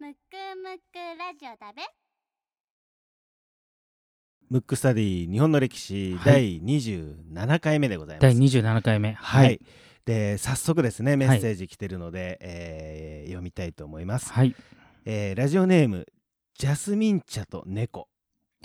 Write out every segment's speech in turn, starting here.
むくむくラジオだべムックスタディ日本の歴史はい第27回目でございます。第27回目。はい、。で早速ですねメッセージ来てるので、えー読みたいと思います、はい。えーラジオネームジャスミン茶と猫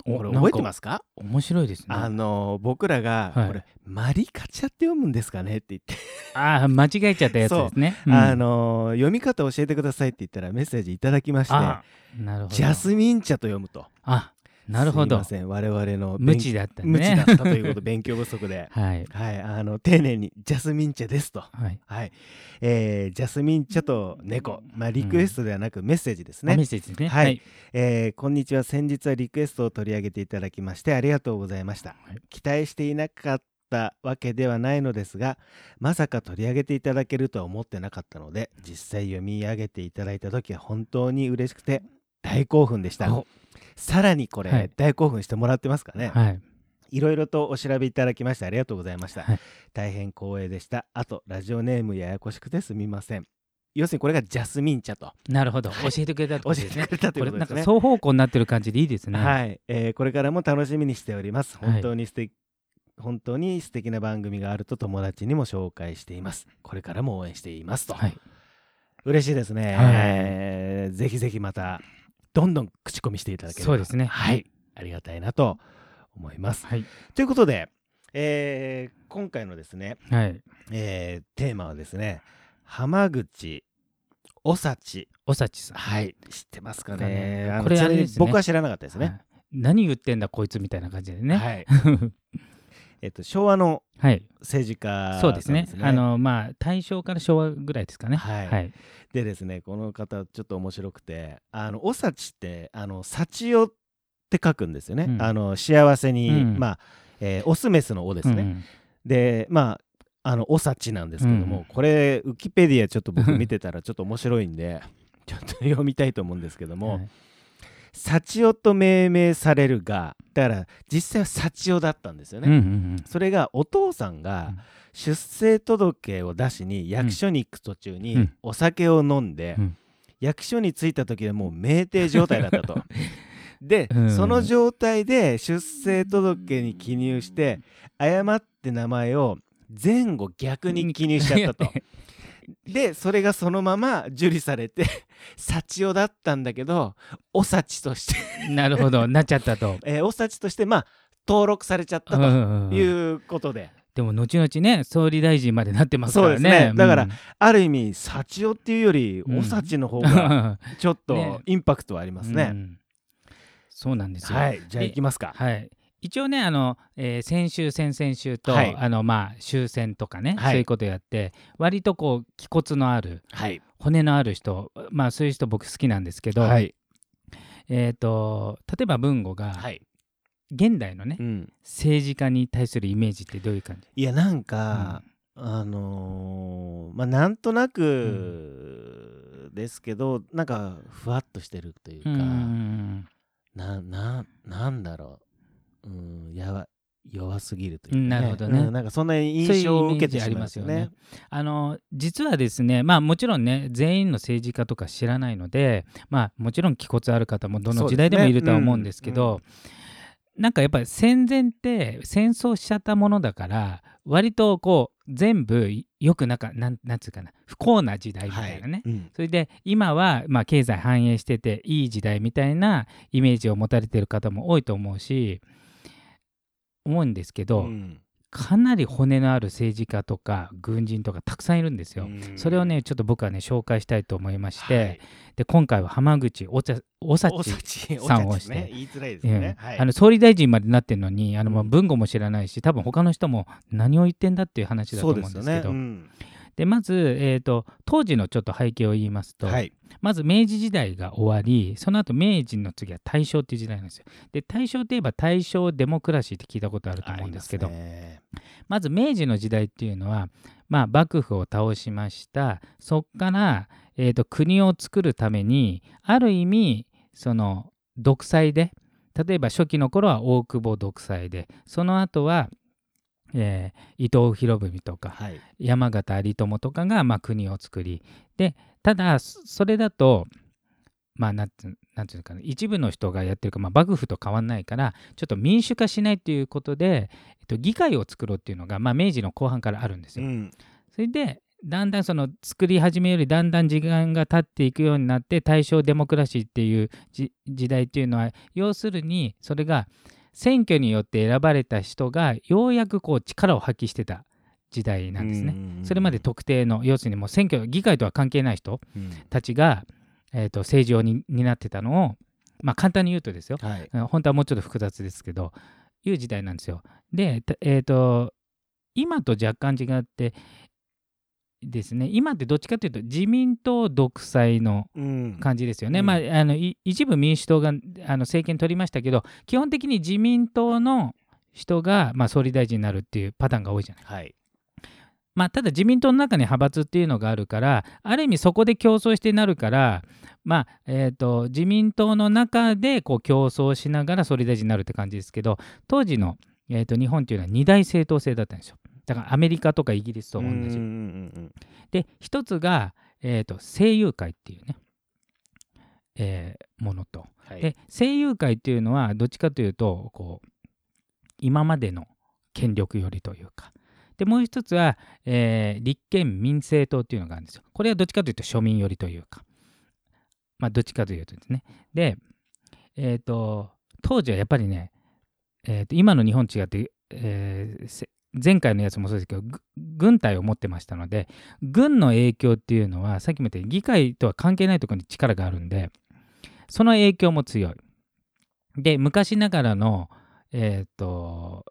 これ覚えてますすか？面白いですね。あの僕らが、はいこれマリカチャって読むんですかねって言って、ああ、間違えちゃったやつですね。うんあの読み方教えてくださいって言ったらメッセージいただきましてあなるほど。ジャスミン茶と読むとあ、なるほどすいま。せん我々の無知だったね。無知だったということ勉強不足で はい。はいあの丁寧にジャスミン茶ですとはい。はい、えージャスミン茶と猫、まあ、リクエストではなくメッセージですね、あメッセージですね。はい。えーこんにちは先日はリクエストを取り上げていただきましてありがとうございました、はい期待していなかったわけではないのですがまさか取り上げていただけるとは思ってなかったので実際読み上げていただいた時は本当に嬉しくて大興奮でしたおさらにこれ、はい大興奮してもらってますかね、はい。いろいろとお調べいただきましてありがとうございました。はい大変光栄でした。あと、ラジオネームややこしくてすみません。要するにこれがジャスミン茶となるほど。はい教えてくれたって教えことですねてくれたといこれなんかうことですね。双方向になってる感じでいいですね。はい、えーこれからも楽しみにしております。はい本当に素敵、本当に素敵な番組があると友達にも紹介しています。これからも応援していますと。はい。嬉しいですね、はいえーぜひぜひまたどんどん口コミしていただければそうですねはい、ありがたいなと思います。はい。ということで、えー今回のですね、はい。えーテーマはですね浜口おさちおさちさん。はい知ってますかかねねこれあれね僕は知らなかったですね、はい何言ってんだこいつみたいな感じでね。はい えっと昭和のはい。政治家そうですね。あのまあ大正から昭和ぐらいですかね。はい。はい。でですねこの方ちょっと面白くてあのおさちってあの幸代って書くんですよね、うん。あの幸せに、うん。まあ、えーオスメスの「お」ですね、うんでまああのおさちなんですけども、うんこれウキペディアちょっと僕見てたらちょっと面白いんでちょっと読みたいと思うんですけども、はい幸代と命名されるがだから実際は幸代だったんですよね、うんうんうん。それがお父さんがうん。出生届を出しに役所に行く途中にうん。お酒を飲んで、うん。役所に着いた時はもう酩酊状態だったと。で、うん。その状態で出生届に記入して誤って名前を前後逆に記入しちゃったと。でそれがそのまま受理されて 幸代だったんだけどお幸として、なるほど なっちゃったと。えーお幸としてまあ登録されちゃったとうんうんうんいうことで、でも後々ね総理大臣までなってますからね。ねだからうんある意味幸代っていうよりうんお幸の方が ちょっとねインパクトはありますね。うんそうなんですよ。はいじゃあ行きますか。はい。一応ねあの、えー先週先々週と、はい。あのまあ終戦とかね、はい。そういうことやって割とこう気骨のあるはい、骨のある人まあそういう人僕好きなんですけど、はい。えっ、と例えば文吾が、はい。現代のねうん、政治家に対するイメージってどういう感じ？いやなんか、あのーまあなんとなくですけど、なんかふわっとしてるというか、うん。なななんだろう、うん、やわ弱すぎるというか、なるほどね。うんなんかそんな印象を受けてしまいますよね。あの実はですねまあもちろんね全員の政治家とか知らないのでまあもちろん気骨ある方もどの時代でもいるとは思うんですけどなんかやっぱり戦前って戦争しちゃったものだから割とこう全部よくなんかなんなんつうかな不幸な時代みたいなね、はい。うん。それで今はまあ経済繁栄してていい時代みたいなイメージを持たれてる方も多いと思うし思うんですけど、うん。かなり骨のある政治家とか軍人とかたくさんいるんですよ。うん。それをねちょっと僕はね紹介したいと思いまして、はい。で今回は浜口おさおちさちさんをして言いづらいですええ。よね。はい。あの総理大臣までなってるのにあの、まあうん。文語も知らないし多分他の人も何を言ってんだっていう話だと思うんですけどでまず、えー、と当時のちょっと背景を言いますと、はい。まず明治時代が終わりその後明治の次は大正っていう時代なんですよ。で大正といえば大正デモクラシーって聞いたことあると思うんですけどまず明治の時代っていうのは、まあ、幕府を倒しましたそっから、えー、と国を作るためにある意味その独裁で例えば初期の頃は大久保独裁でその後は、えー伊藤博文とかはい。山形有朋とかがまあ国を作りでただそそれだとまあなんてなんていうのかな一部の人がやってるか、まあ、幕府と変わんないからちょっと民主化しないということで、えっと、議会を作ろうっていうのが、まあ、明治の後半からあるんですよ。うんそれでだんだんその作り始めよりだんだん時間が経っていくようになって大正デモクラシーっていうじ時代っていうのは要するにそれが選挙によって選ばれた人がようやくこう力を発揮してた時代なんですね。うんそれまで特定の要するにもう選挙議会とは関係ない人うんたちが、えー、と政治をに担ってたのを、まあ、簡単に言うとですよはい。うん本当はもうちょっと複雑ですけどいう時代なんですよ。で、たえー、と今と若干違ってですね。今ってどっちかというと自民党独裁のうん。感じですよね、うん。まあ、あのい一部民主党があの政権取りましたけど基本的に自民党の人が、まあ、総理大臣になるっていうパターンが多いじゃない。はい。まあ、ただ自民党の中に派閥っていうのがあるからある意味そこで競争してなるから、まあえー、と自民党の中でこう競争しながら総理大臣になるって感じですけど当時の、えー、と日本っていうのは二大政党制だったんですよだからアメリカとかイギリスと同じ。で一つが、えー、と声優会っていうね、えーものと。はい。で声優会っていうのはどっちかというとこう今までの権力よりというか。でもう一つは、えー立憲民政党っていうのがあるんですよ。これはどっちかというと庶民寄りというか。まあどっちかというとですね。でえっ、と当時はやっぱりね、えーと今の日本違って、えーせ前回のやつもそうですけどぐ軍隊を持ってましたので軍の影響っていうのはさっきも言ったように議会とは関係ないところに力があるんでその影響も強い。で昔ながらのえっ、と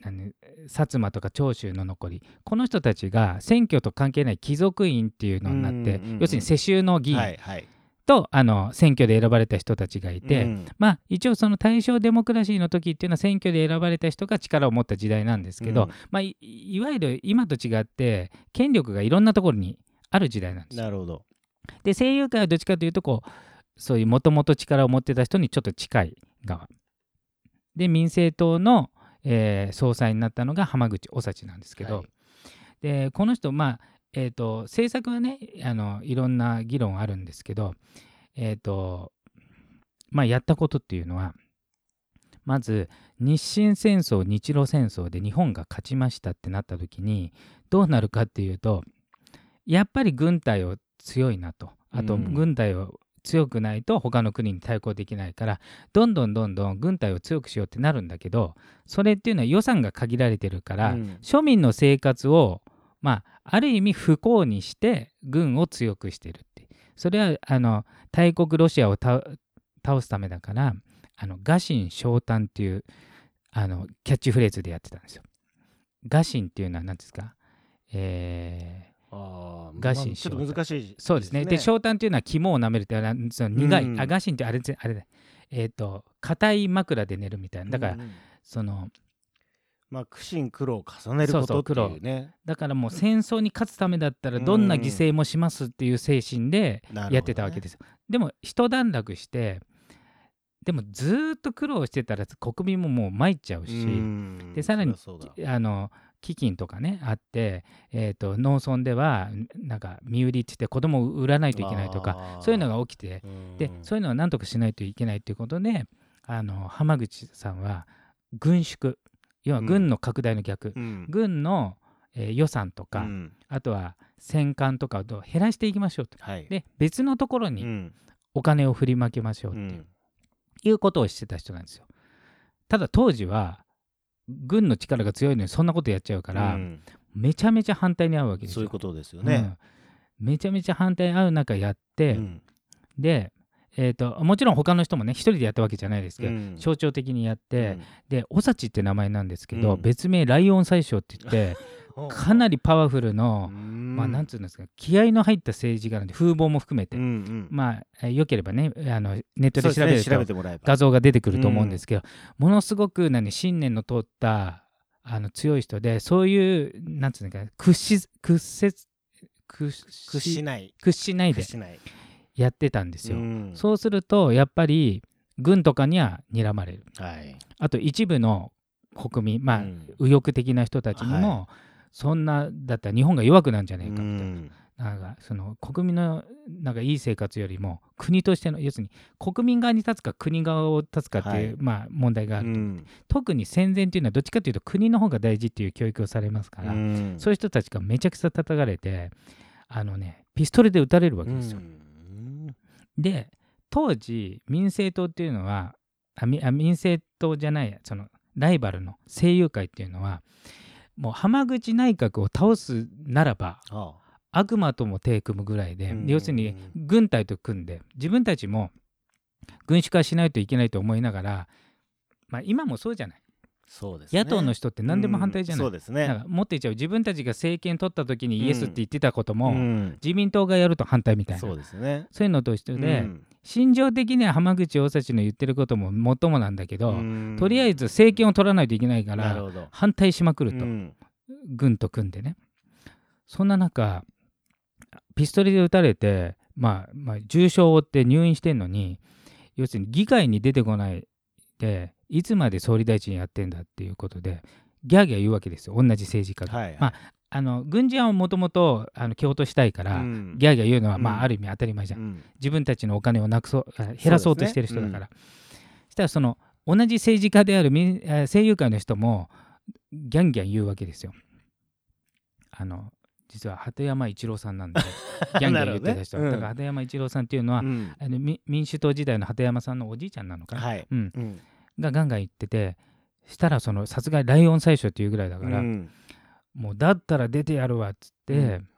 何薩摩とか長州の残りこの人たちが選挙と関係ない貴族院っていうのになって、うんうんうん要するに世襲の議員はいはい。と、あの選挙で選ばれた人たちがいて、うん。まあ一応その大正デモクラシーの時っていうのは選挙で選ばれた人が力を持った時代なんですけど、うん。まあ、いいわゆる今と違って権力がいろんなところにある時代なんです。よ。なるほど。で声優界はどっちかというとこうそういうもともと力を持ってた人にちょっと近い側。で民政党の、えー総裁になったのが浜口おさちなんですけど、はい。でこの人まあえー、と政策はねあのいろんな議論あるんですけど、えーとまあ、やったことっていうのはまず日清戦争日露戦争で日本が勝ちましたってなった時にどうなるかっていうとやっぱり軍隊を強いなと。あとうん。軍隊を強くないと他の国に対抗できないからどんどんどんどん軍隊を強くしようってなるんだけどそれっていうのは予算が限られてるから、うん。庶民の生活をまあある意味不幸にして軍を強くしてるってそれはあの大国ロシアを倒倒すためだからあの餓心昇胆っていうあのキャッチフレーズでやってたんですよ。餓心っていうのは何ですか？えー餓心まあちょっと難しい、そうですね。で、昇胆っていうのは肝を舐めるっていうのはその苦い、うんあ、餓心ってあれぜあれだ。えっ、と、硬い枕で寝るみたいな。だから、うんうんその、まあ苦心苦労を重ねることっていうね。だからもう戦争に勝つためだったらどんな犠牲もしますっていう精神でやってたわけですよ。でも一段落してでもずーっと苦労してたら国民ももう参っちゃうし、うん。でさらにあの飢饉とかねあって、えー、と農村ではなんか身売りって言って子供を売らないといけないとかそういうのが起きてうん。でそういうのは何とかしないといけないということであの浜口さんは軍縮要は軍の拡大の逆、うん。軍の、えー予算とか、うん。あとは戦艦とかを減らしていきましょうと。はい。で別のところにうん。お金を振りまけましょうっていう,、うん。いうことをしてた人なんですよ。ただ当時は軍の力が強いのにそんなことやっちゃうから、うん。めちゃめちゃ反対に遭うわけですよ。そういうことですよね。うん。めちゃめちゃ反対に遭う中やって、うん。で、えー、ともちろん他の人もね一人でやったわけじゃないですけど、うん。象徴的にやって、うん。でオサチって名前なんですけど、うん。別名ライオン宰相って言って かなりパワフルの、うん。まあなんつうんですか気合の入った政治家なんで風貌も含めて、うんうん。まあえーよければねあのネットで調べるとね調べてもらえば。画像が出てくると思うんですけど、ものすごく何信念の通ったあの強い人でそういうなんつうんですか屈し屈折屈屈しない。屈しないで。屈しないやってたんですよ。うん。そうするとやっぱり軍とかには睨まれる。はい。あと一部の国民まあ、うん。右翼的な人たちにも、はそんなだったら日本が弱くなんじゃないかみたいな,、うん。なんかその国民のなんかいい生活よりも国としての要するに国民側に立つか国側を立つかっていう、はい。まあ、問題があると、うん。特に戦前っていうのはどっちかというと国の方が大事っていう教育をされますから、うん。そういう人たちがめちゃくちゃ叩かれてあのねピストルで撃たれるわけですよ。うんで当時民政党っていうのはあ民政党じゃないそのライバルの声友会っていうのはもう浜口内閣を倒すならばあ悪魔とも手組むぐらいで、うん。要するに軍隊と組んで自分たちも軍主化しないといけないと思いながら、まあ、今もそうじゃない、そうですね。野党の人って何でも反対じゃない、うんそうですね。なんかもっと言っちゃう。自分たちが政権取った時にイエスって言ってたことも、うん。自民党がやると反対みたいな。そうですね。そういうのと一緒で、うん。心情的には浜口大崎の言ってることももっともなんだけど、うん。とりあえず政権を取らないといけないから反対しまくると、うん。軍と組んでね。そんな中ピストルで撃たれて、まあ、まあ重傷を負って入院してんのに要するに議会に出てこないでいつまで総理大臣やってんだっていうことでギャーギャー言うわけですよ。同じ政治家が、はいまああの軍人はもともと共闘したいから、うん。ギャーギャー言うのは、まうん。あ、ある意味当たり前じゃん。うん。自分たちのお金をなくそうあ減らそうとしてる人だから。そ,、したらその同じ政治家である民えー政友会の人もギャンギャン言うわけですよ。あの実は鳩山一郎さんなんで ギャンギャン言ってた人、ね。うん。だから鳩山一郎さんっていうのは、うん。あのみ民主党時代の鳩山さんのおじいちゃんなのかな、はい。うん、うんがガンガン言っててしたらそのさすがにライオン宰相っていうぐらいだから、うん。もうだったら出てやるわっつって、うん。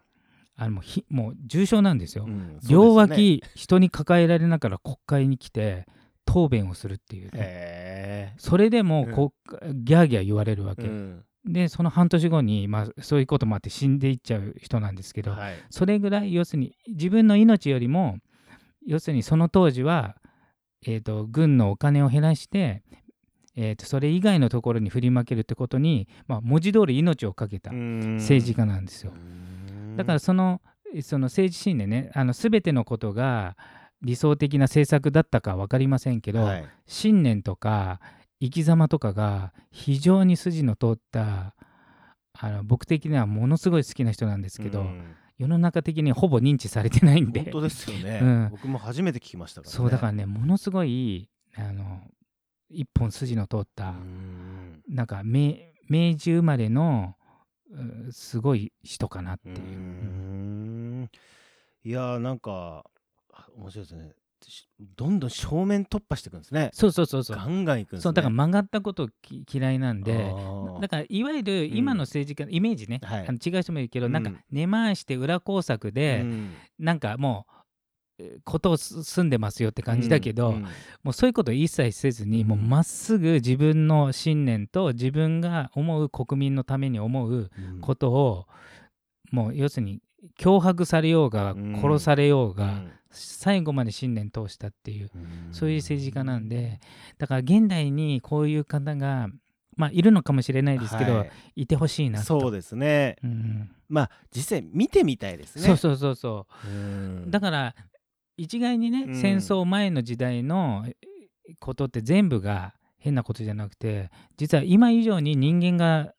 あのもうひもう重症なんですよ。うん両脇人に抱えられながら国会に来て答弁をするっていうね、へそれでもうん。こうギャーギャー言われるわけ、でその半年後に、まあ、そういうこともあって死んでいっちゃう人なんですけど、はい。それぐらい要するに自分の命よりも要するにその当時は、えー、と軍のお金を減らして、えー、とそれ以外のところに振りまけるってことに、まあ、文字通り命を懸けた政治家なんですよ。だからそのその政治信念ねあの全てのことが理想的な政策だったか分かりませんけど、はい。信念とか生き様とかが非常に筋の通ったあの僕的にはものすごい好きな人なんですけど、うん世の中的にほぼ認知されてないんで。本当ですよね。うん。僕も初めて聞きましたからね。そうだからねものすごいあの一本筋の通った、うん。なんか明明治生まれのうすごい人かなってう。いう。ん。いやーなんかあ面白いですね。しどんどん正面突破していくんですね。そうそうそうそう。ガンガンいくんですね。そうだから曲がったことき嫌いなんでだからいわゆる今の政治家のイメージね、はい。あの違う人もいるけど、うん。なんか根回して裏工作で、うん。なんかもうえーことをす済んでますよって感じだけど、うん。もうそういうこと一切せずに、うん。もうまっすぐ自分の信念と自分が思う国民のために思ううん。ことを、もう要するに脅迫されようがうん。殺されようが、うん最後まで信念通したっていううん。そういう政治家なんでだから現代にこういう方がまあいるのかもしれないですけど、はい。い、てほしいなと。そうですね。うん。まあ実際見てみたいですね。そうそうそうそう。うん。だから一概にね、うん。戦争前の時代のえことって全部が変なことじゃなくて実は今以上に人間が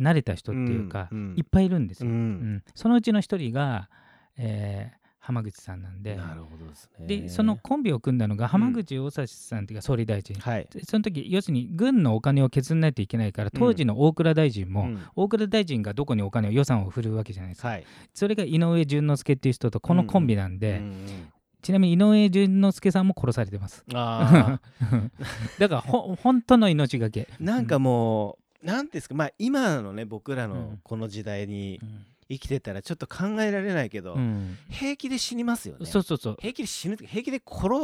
慣れた人っていうか、うん。うん。いっぱいいるんですよ。ううんん。そのうちの一人が、えー浜口さんなんで。なるほどですね。でそのコンビを組んだのが浜口大佐さんっていうか総理大臣、はい。でその時要するに軍のお金を削らないといけないから当時の大蔵大臣も、うん。大蔵大臣がどこにお金を予算を振るわけじゃないですか、はい。それが井上淳之介っていう人とこのコンビなんで、うんうんちなみに井上淳之介さんも殺されてます。あ だからほ本当の命がけ、ーなんかもうなんていうんですかまあ今のね僕らのうん。この時代にうん生きてたらちょっと考えられないけど、うん。平気で死にますよね。そうそうそう。平気で死ぬ平気で殺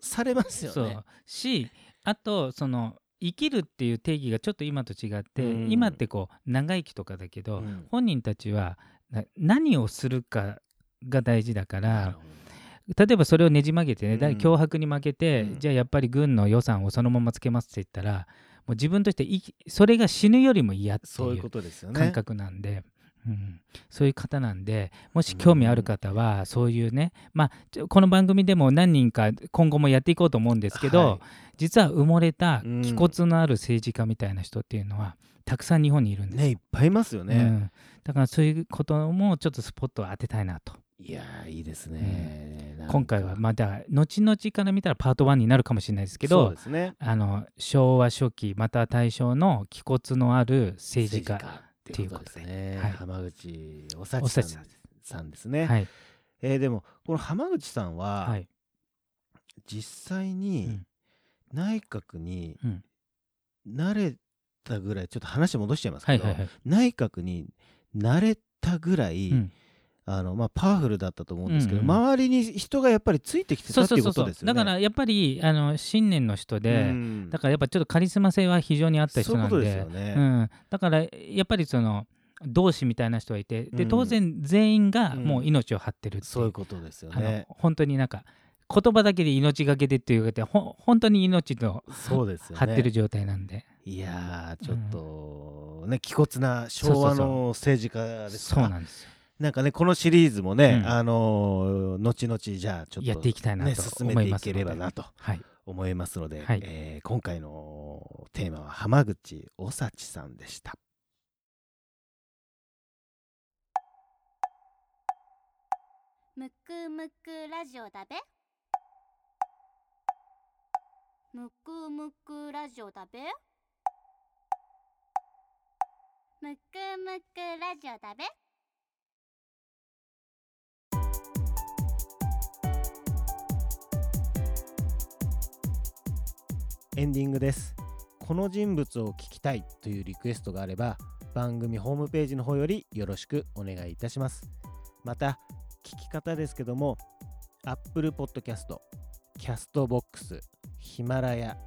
されますよね。しあとその生きるっていう定義がちょっと今と違って、うん。今ってこう長生きとかだけど、うん。本人たちはな何をするかが大事だから例えばそれをねじ曲げてね、だうん脅迫に負けて、うん。じゃあやっぱり軍の予算をそのままつけますって言ったらもう自分としてそれが死ぬよりも嫌っていういうことですよね。感覚なんで。うん、そういう方なんでもし興味ある方はそういうね、まあこの番組でも何人か今後もやっていこうと思うんですけど、はい。実は埋もれたうん。気骨のある政治家みたいな人っていうのはたくさん日本にいるんです。ねいっぱいいますよね、うん、だからそういうこともちょっとスポットを当てたいなと。いやーいいですね、今回はまだ後々から見たらパート1になるかもしれないですけどですね。あの昭和初期または大正の気骨のある政治家っていうことで。すね、はい。浜口おおさちさんですね、はい。えーでもこの浜口さんは、はい。実際うにん。内閣にうん。慣れたぐらいちょっと話戻しちゃいますけど、はいはいはい。内閣に慣れたぐらい、うんあのまあ、パワフルだったと思うんですけど、うんうん周りに人がやっぱりついてきてたっていうことですよね。だからやっぱりあの信念の人で、うん。だからやっぱちょっとカリスマ性は非常にあった人なんで。ね。うん、だからやっぱりその同志みたいな人がいてでうん。当然全員がもう命を張ってるっていう,、そういうことですよね。本当になんか言葉だけで命がけでっていうかてほ本当に命のそうですよね。張ってる状態なんで、いやーちょっと、ね気骨な昭和の政治家ですかそうなんですよなんかねこのシリーズもね、うん。あのー後々じゃあちょっとやっていきたいなねと進めていけ思いますので。ればなとはい。思いますので、はい。えー今回のテーマは浜口おさちさんでした。むくむくラジオだべ。むくむくラジオだべ。むくむくラジオだべエンディングです。この人物を聞きたいというリクエストがあれば番組ホームページの方よりよろしくお願いいたします。また聞き方ですけども Apple Podcast、Castbox、ヒマラヤ、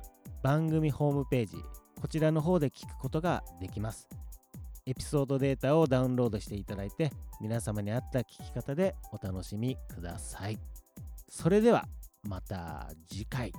番組ホームページこちらの方で聞くことができます。エピソードデータをダウンロードしていただいて皆様に合った聞き方でお楽しみください。それではまた次回。